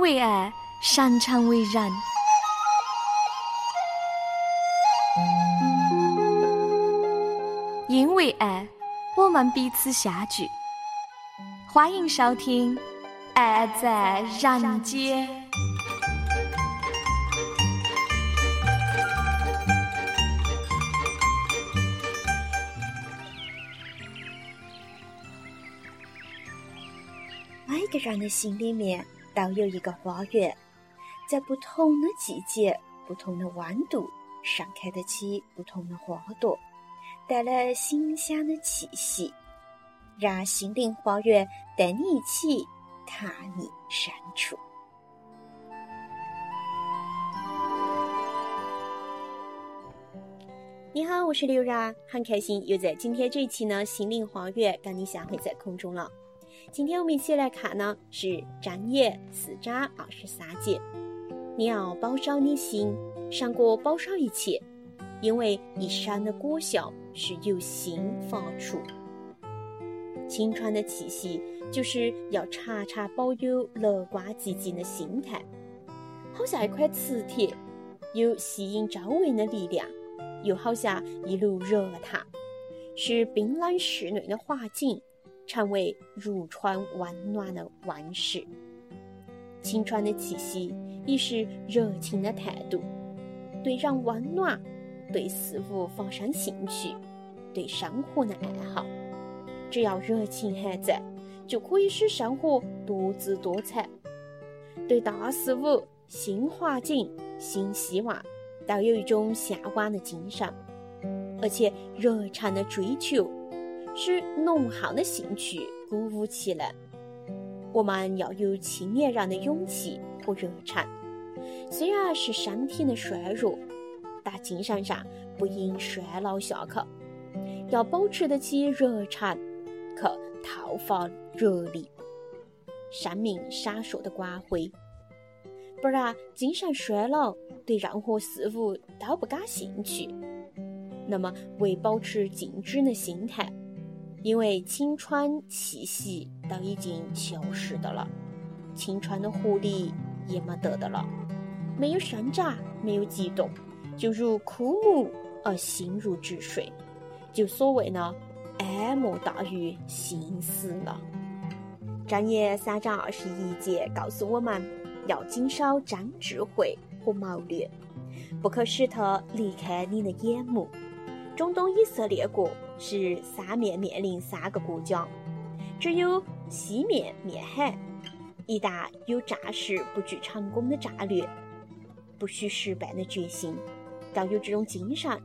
为爱，擅长为人。因为爱，我们彼此相聚。欢迎收听《爱在人间》。每个人的心里面都有一个花园，在不同的季节、不同的温度，盛开得起不同的花朵。带来馨香的气息，让心灵花园带你一起踏你深处。你好，我是刘然，很开心又在今天这一期呢心灵花园跟你相会在空中了。今天我们一起来看呢是正业四章二十三节，你要保守你心，胜过保守一切。因为一生的果效是由心发出，青春的气息就是要常常保有乐观积极的心态，好像一块磁铁，有吸引周围的力量，又好像一炉热汤，是冰冷室内的环境成为如春温暖的温室。青春的气息亦是热情的态度，对人温暖。对事物发生兴趣，对生活的爱好，只要热情还在，就可以使生活多姿多彩。对大事物、新环境、新希望，都有一种向往的精神，而且热忱的追求，使浓厚的兴趣鼓舞起来。我们要有青年人的勇气和热忱，虽然是身体的衰弱。但精神上不应衰老下去，要保持得起热忱，去透发热力，生命闪烁的光辉。不然，精神衰老，对任何事物都不感兴趣。那么，为保持静止的心态，因为青春气息都已经消失的了，青春的活力也没得的了，没有生长，没有激动。就如枯木而心如止水，就所谓呢，哀莫大于心死了。正言三章二十一节告诉我们要谨守真智慧和谋略，不可使他离开你的眼目。中东以色列国是三面面临三个国家，只有西面面海。一旦有战事不具成功的战略，不许失败的决心。要有这种精神，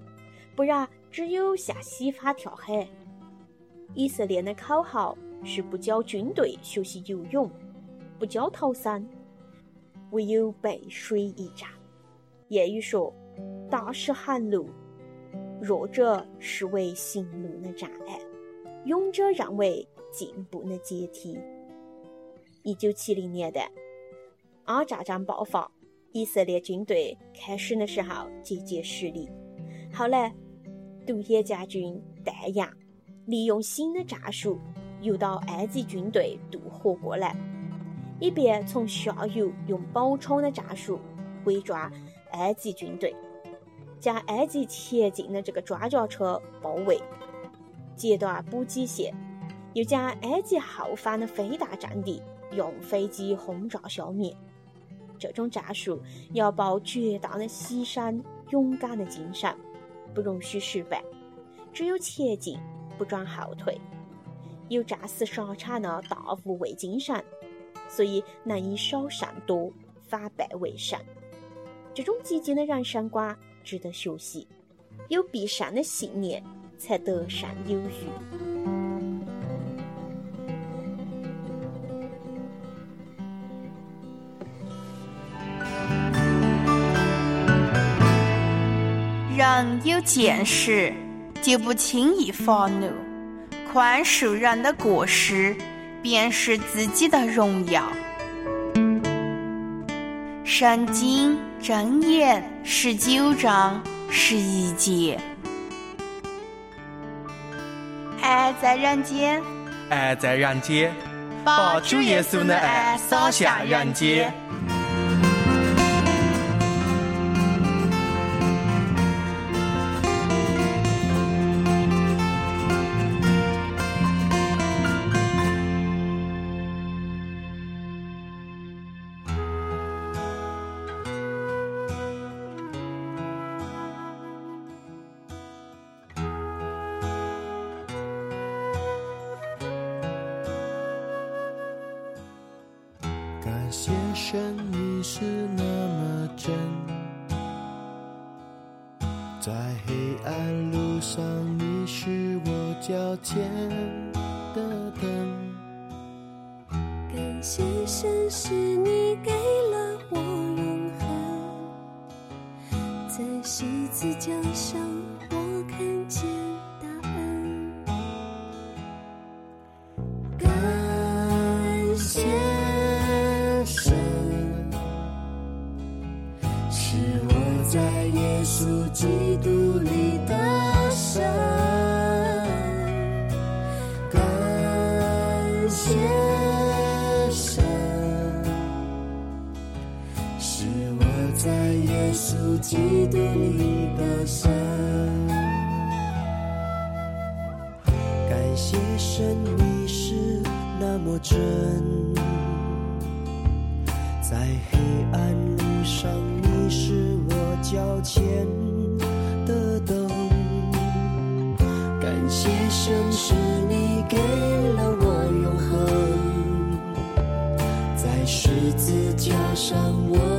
不然只有向西方跳海。以色列的口号是不教军队学习游泳，不教逃生，唯有背水一战。谚语说：“大事航路，弱者视为行路的障碍，勇者认为进步的阶梯。”一九七零年代，阿扎战爆发。以色列军队开始的时候节节失利，后来独眼将军戴阳利用新的战术诱导埃及军队渡河过来，以便从下游用包抄的战术围抓埃及军队，将埃及前进的这个装甲车包围，截断补给线，又将埃及后方的飞弹阵地用飞机轰炸消灭。这种战术要抱绝大的牺牲、勇敢的精神，不容许失败。只有前进，不准后退。有战死沙场的大无畏精神，所以能以少胜多，反败为胜。这种积极的人生观值得学习。有必胜的信念，才得胜有余。人有见识，就不轻易发怒，宽恕人的过失，便是自己的荣耀。圣经箴言十九章十一节：爱在人间，爱在人间，把主耶稣的爱洒向人间。感谢神，你是那么真，在黑暗路上，你是我脚前的灯。感谢神，是你给了我永恒，在十字架上，耶稣基督的神。感谢神，你是那么真，在黑暗路上，你是我脚前的灯。感谢神，是你给了我永恒，在十字架上，我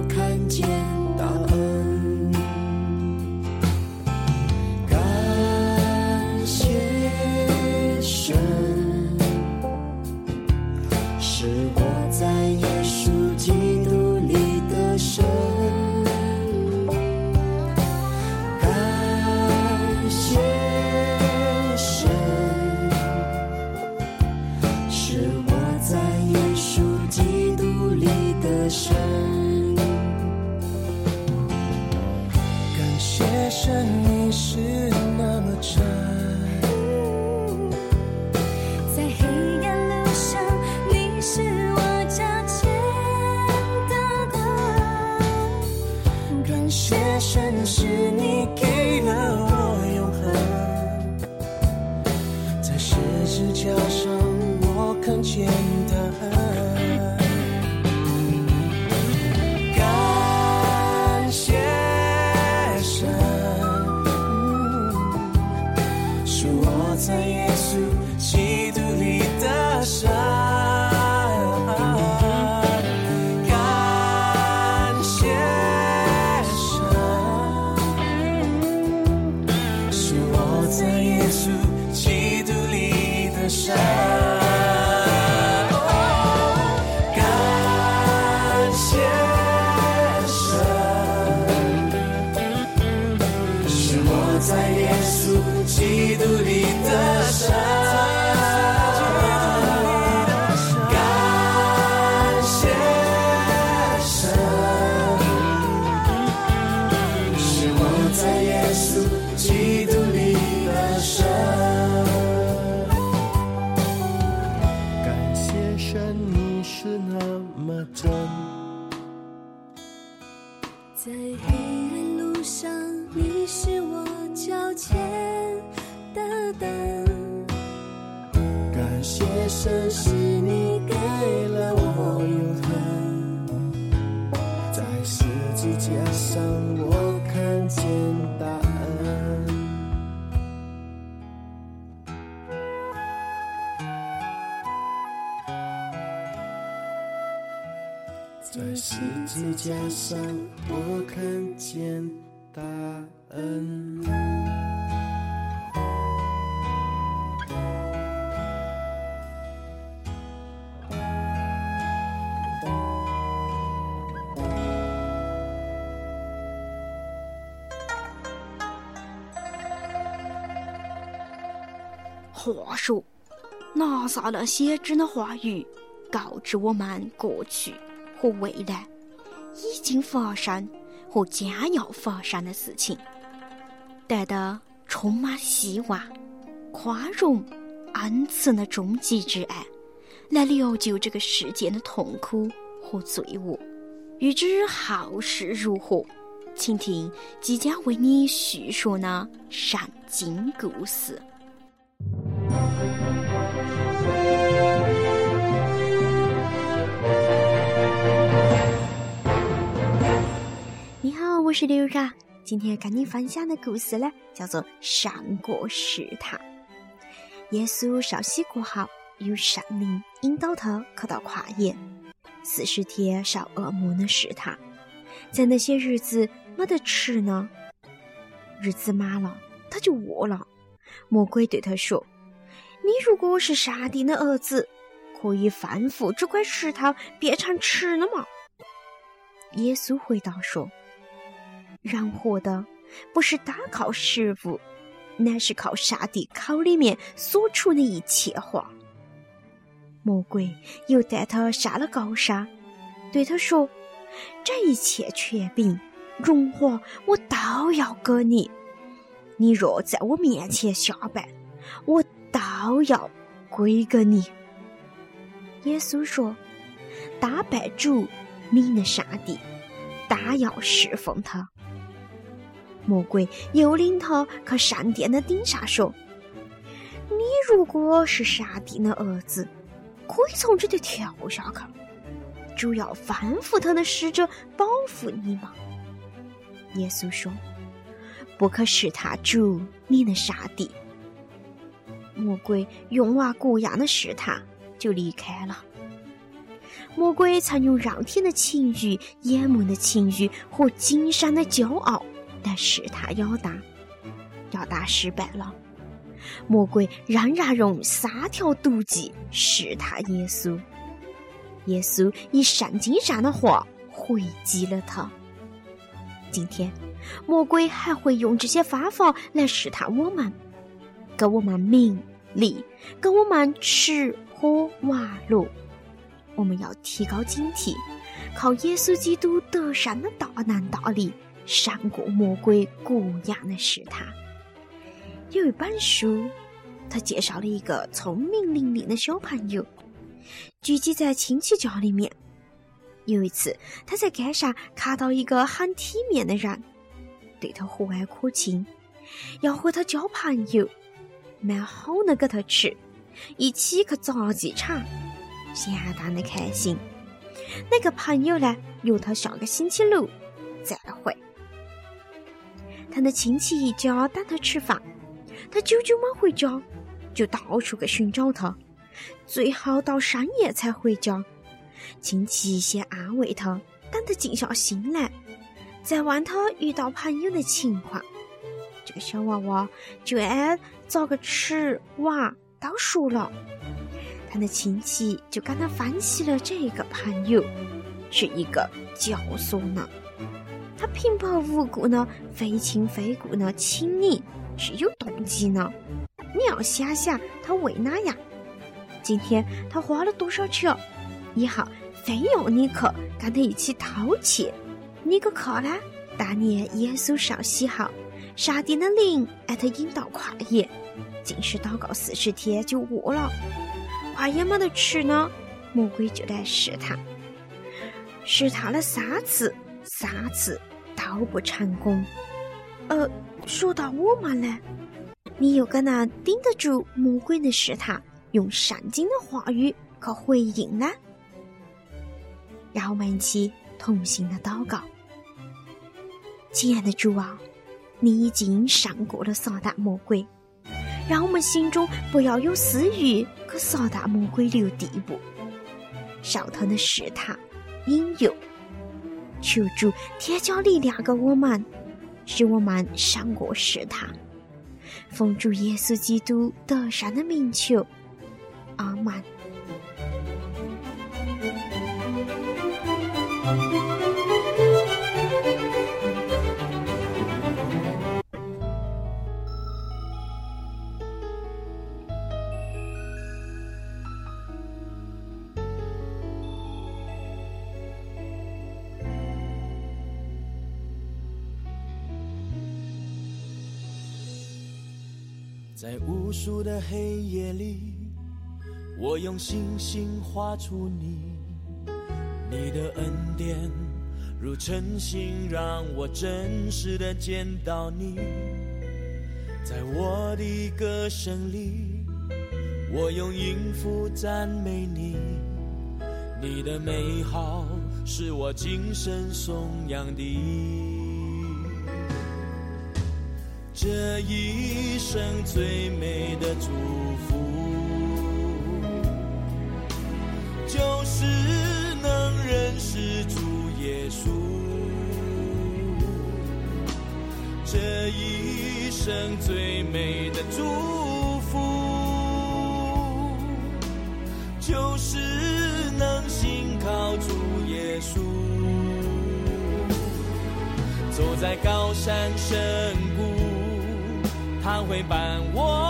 十字架上我看见答案。话说，拿撒勒先知的话语告知我们过去和未来已经发生和将要发生的事情，带着充满希望、宽容、恩慈的终极之爱，来了救这个世间的痛苦和罪恶。欲知后事如何，请听即将为你叙说的圣经故事。我是刘然。今天跟你分享的故事呢，叫做《上过试探》。耶稣受洗过后，有圣灵引导他去到旷野。四十天受恶魔的试探，在那些日子没得吃呢。日子满了，他就饿了。魔鬼对他说：“你如果是上帝的儿子，可以吩咐这块石头变成吃的吗？”耶稣回答说：“人活的不是单靠食物，乃是靠上帝口里面所出的一切话。”魔鬼又带他上了高山，对他说：“这一切权柄、荣华，我都要给你。你若在我面前下拜，我都要归给你。”耶稣说：“大拜主，你的上帝，大要侍奉他。”魔鬼又领他去圣殿的顶上说：“你如果是上帝的儿子。”可以从这里跳下去，主要吩咐他的使者保护你吗？耶稣说：“不可试探主你的上帝。”魔鬼用完各样的试探，就离开了。魔鬼曾用让天的情欲、眼目的情欲和金山的骄傲来试探亚当，亚当失败了。魔鬼仍然用三条毒计试探耶稣，耶稣以圣经上的话回击了他。今天，魔鬼还会用这些方法来试探我们，给我们名利，给我们吃喝玩乐。我们要提高警惕，靠耶稣基督得胜的大能大力，胜过魔鬼各样的试探。有一本书，他介绍了一个聪明伶俐的小朋友，聚集在亲戚家里面。有一次，他在街上看到一个很体面的人，对他和蔼可亲，要和他交朋友，买好的给他吃，一起去杂技场，相当的开心。那个朋友呢，约他下个星期六再会。他的亲戚一家等他吃饭。他久久没回家，就到处去寻找他，最后到深夜才回家。亲戚先安慰他，等他静下心来，再问他遇到朋友的情况。这个小娃娃就爱咋个吃玩都说了。他的亲戚就跟他分析了这个朋友是一个教唆呢，他平白无故呢，非亲非故呢，请你。是有动机呢，你要想想他为哪样？今天他花了多少钱？以后非要你去跟他一起偷窃，你个去呢？当年耶稣受洗后，上帝的灵把他引到旷野，进食祷告四十天就饿了，旷野没得吃呢，魔鬼就来试探，试探了三次，三次都不成功。呃。说到我们呢，你又可能顶得住魔鬼的试探，用圣经的话语去回应呢？让我们一起同心的祷告。亲爱的主啊，你已经胜过了撒旦魔鬼，让我们心中不要有私欲和撒旦魔鬼留地步，受他的试探引诱，求主添加力量给我们。使我们胜过试探，奉主耶稣基督得胜的名求，阿门。在无数的黑夜里，我用星星画出你，你的恩典如晨星，让我真实的见到你。在我的歌声里，我用音符赞美你，你的美好是我今生颂扬的。这一生最美的祝福，就是能认识主耶稣。这一生最美的祝福，就是能信靠主耶稣。走在高山深，会伴我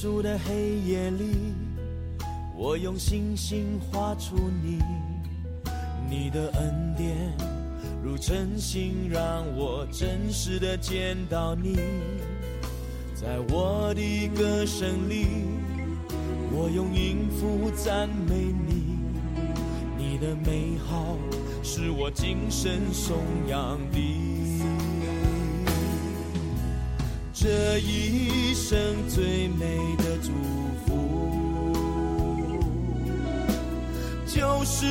无数的黑夜里，我用星星画出你，你的恩典如晨星，让我真实的见到你。在我的歌声里，我用音符赞美你，你的美好是我今生颂扬的。这一生最美的祝福，就是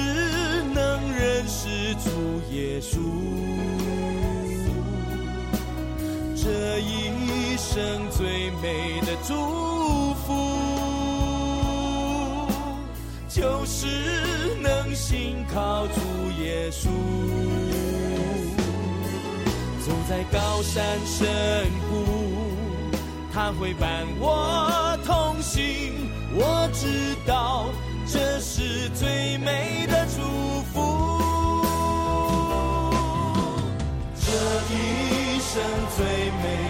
能认识主耶稣。这一生最美的祝福，就是能信靠主耶稣。走在高山深谷，他会伴我同行。我知道这是最美的祝福。这一生最美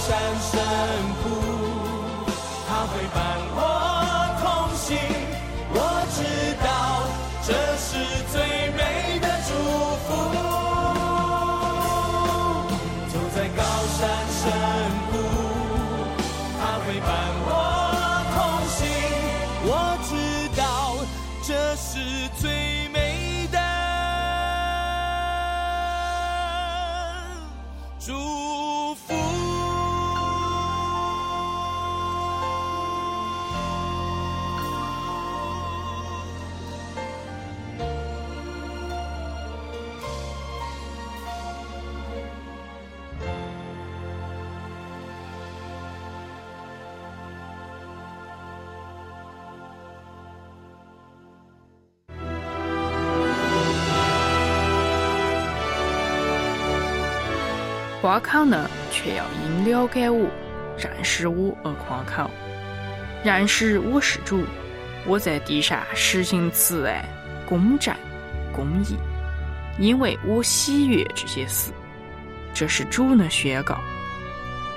山深谷，他会伴夸口呢，却要因了解我、认识我而夸口。认识我是主，我在地上实行慈爱、公正、公义，因为我喜悦这些事。这是主的宣告。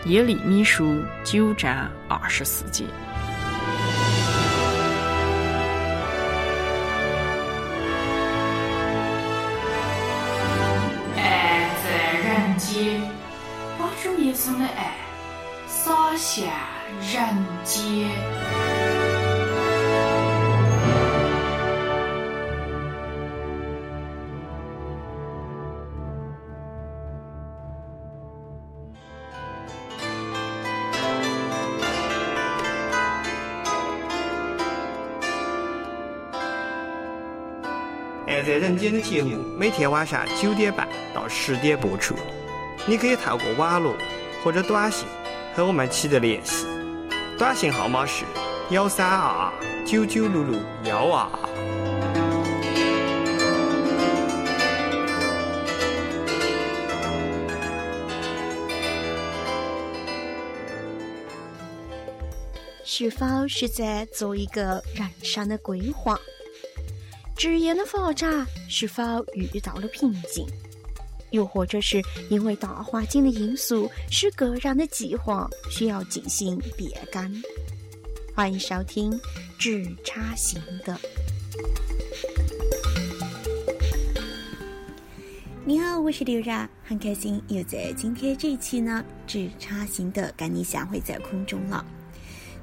耶利米书九章二十四节。真的爱洒下人间爱在人间的节目每天晚上九点半到十点播出。你可以透过网络或者短信和我们取得联系，短信号码是幺三二二九九六六幺二二。是否是在做一个人生的规划？职业的发展是否遇到了瓶颈？又或者是因为大环境的因素，使个人的计划需要进行变更？欢迎收听《职场心得》。你好，我是刘然，很开心又在今天这一期呢《职场心得》跟你相会在空中了。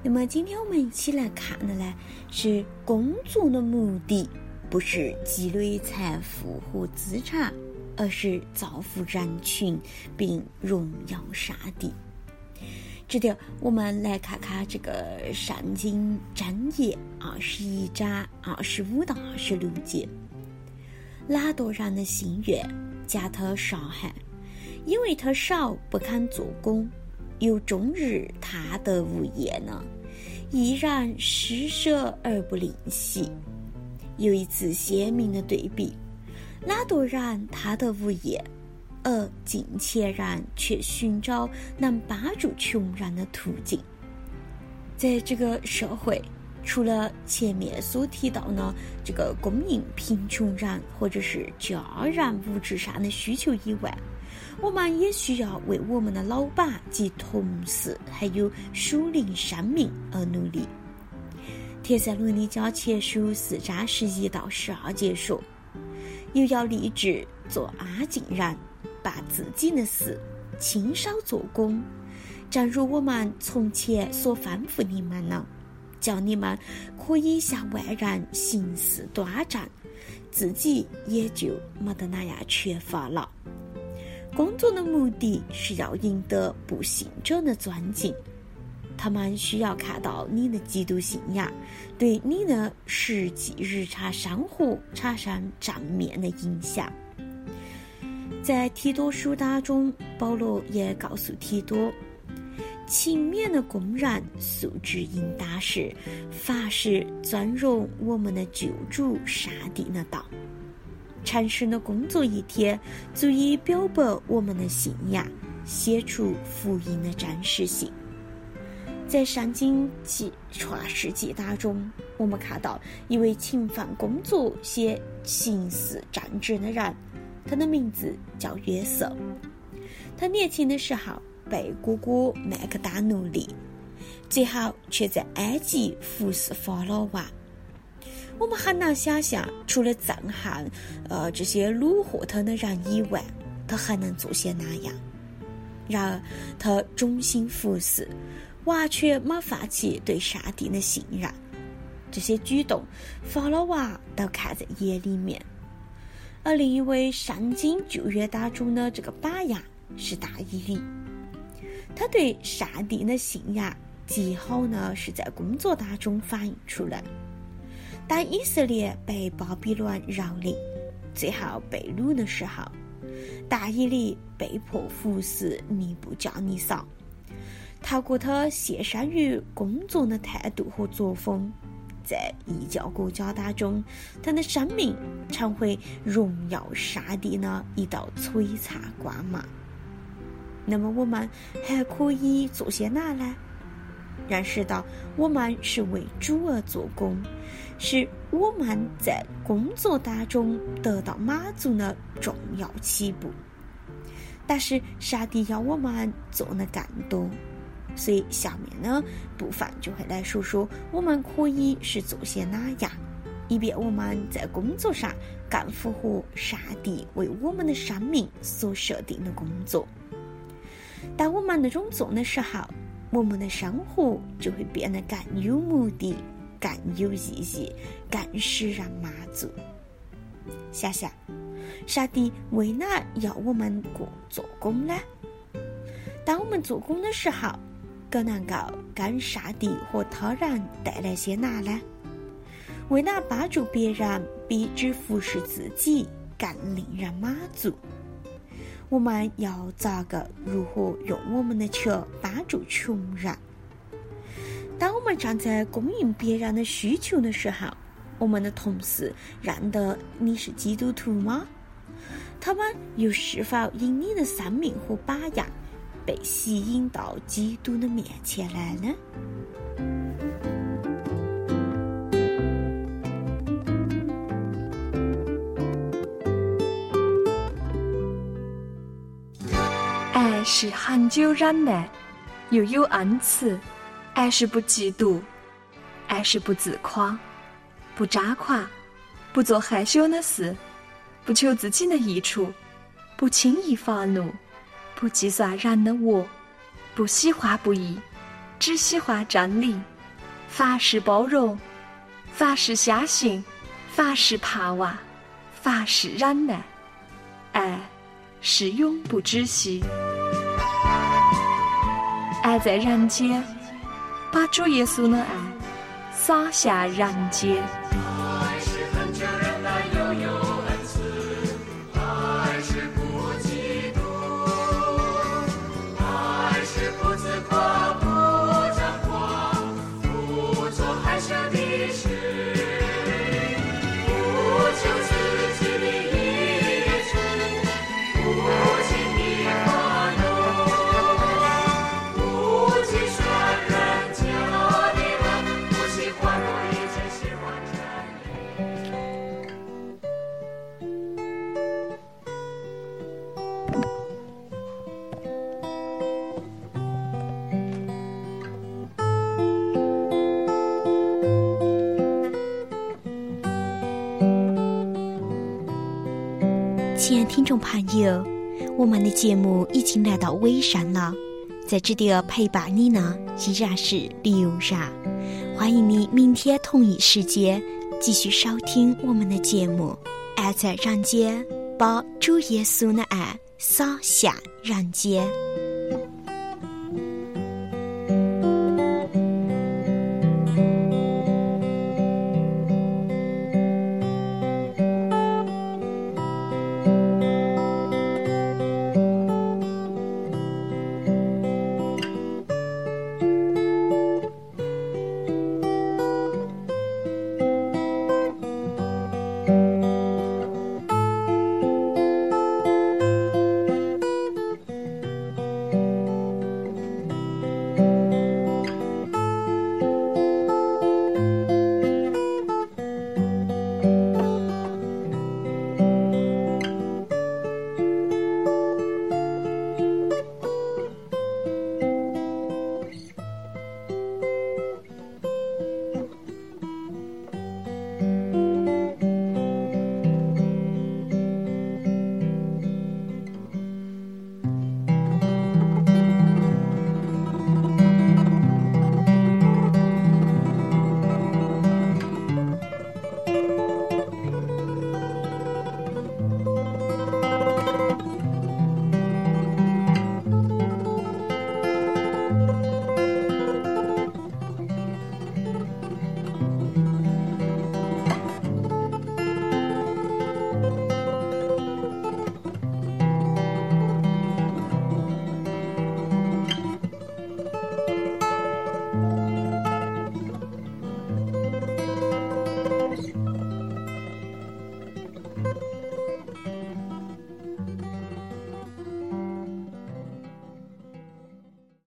那么今天我们一起来看的呢，是工作的目的不是积累财富和资产，而是造福人群并荣耀上帝。这条我们来看看这个《圣经箴言》二十一章二十五到二十六节。懒惰人的心愿将他伤害，因为他少不肯做工。又终日他得无厌呢，依然施舍而不吝惜。有一次鲜明的对比：懒惰人他得无厌，而金钱人却寻找能帮助穷人的途径。在这个社会，除了前面所提到呢，这个供应贫穷人或者是家人物质上的需求以外，我们也需要为我们的老板及同事，还有属灵生命而努力。帖撒罗尼迦前书四章十一到十二节说：“又要立志做安静人，把自己的事亲手做工，正如我们从前所吩咐你们呢，叫你们可以向外人行事端正，自己也就没得那样缺乏了。”工作的目的是要赢得不信者的尊敬，他们需要看到你的基督信仰对你的实际日常生活产生正面的影响。在提多书当中，保罗也告诉提多，勤勉的工人素质应当是凡事尊荣我们的救主上帝的道。诚实的工作一天，足以表白我们的信仰，写出福音的真实性。在《圣经记创世纪》当中，我们看到一位勤奋工作、且行事正直的人，他的名字叫约瑟。他年轻的时候被哥哥麦克丹奴隶，最后却在埃及服侍法老王。我们很难想象，除了憎恨，呃，这些虏获他的人以外，他还能做些哪样？然而，他忠心服侍，完全没放弃对上帝的信任。这些举动，法老王都看在眼里面。而另一位圣经旧约当中的这个榜样是大以利，他对上帝的信仰极好呢，是在工作当中反映出来。当以色列被巴比伦蹂躏，最后被掳的时候，大以利被迫服侍尼布甲尼撒。透过他献身于工作的态度和作风，在异教国家当中，他的生命成为荣耀上帝的一道璀璨光芒。那么，我们还可以做些哪呢？认识到我们是为主而做工，是我们在工作当中得到满足的重要起步。但是上帝要我们做的更多，所以下面呢部分就会来说说我们可以是做些哪样，以便我们在工作上更符合上帝为我们的生命所设定的工作。当我们那种做的时候，我们的生活就会变得更有目的、更有意义、更使人满足。想想，上帝为哪要我们过做工呢？当我们做工的时候，更能够跟上帝和他人带来些哪呢？为哪帮助别人比只服侍自己更令人满足？我们要咋个如何用我们的钱帮助穷人？当我们站在供应别人的需求的时候，我们的同事认得你是基督徒吗？他们又是否因你的生命和榜样被吸引到基督的面前来呢？爱是恒久忍耐，又有恩慈；爱是不嫉妒，爱是不自夸，不张狂，不做害羞的事，不求自己的益处，不轻易发怒，不计算人的恶，不喜欢不义，只喜欢真理。凡事包容，凡事相信，凡事盼望，凡事忍耐。爱是永不止息。爱在人间，把主耶稣的爱洒向人间。我们的节目已经来到尾声了，在这里陪伴你呢依然是刘然，欢迎你明天同一时间继续收听我们的节目。爱在人间，把主耶稣的爱洒向人间。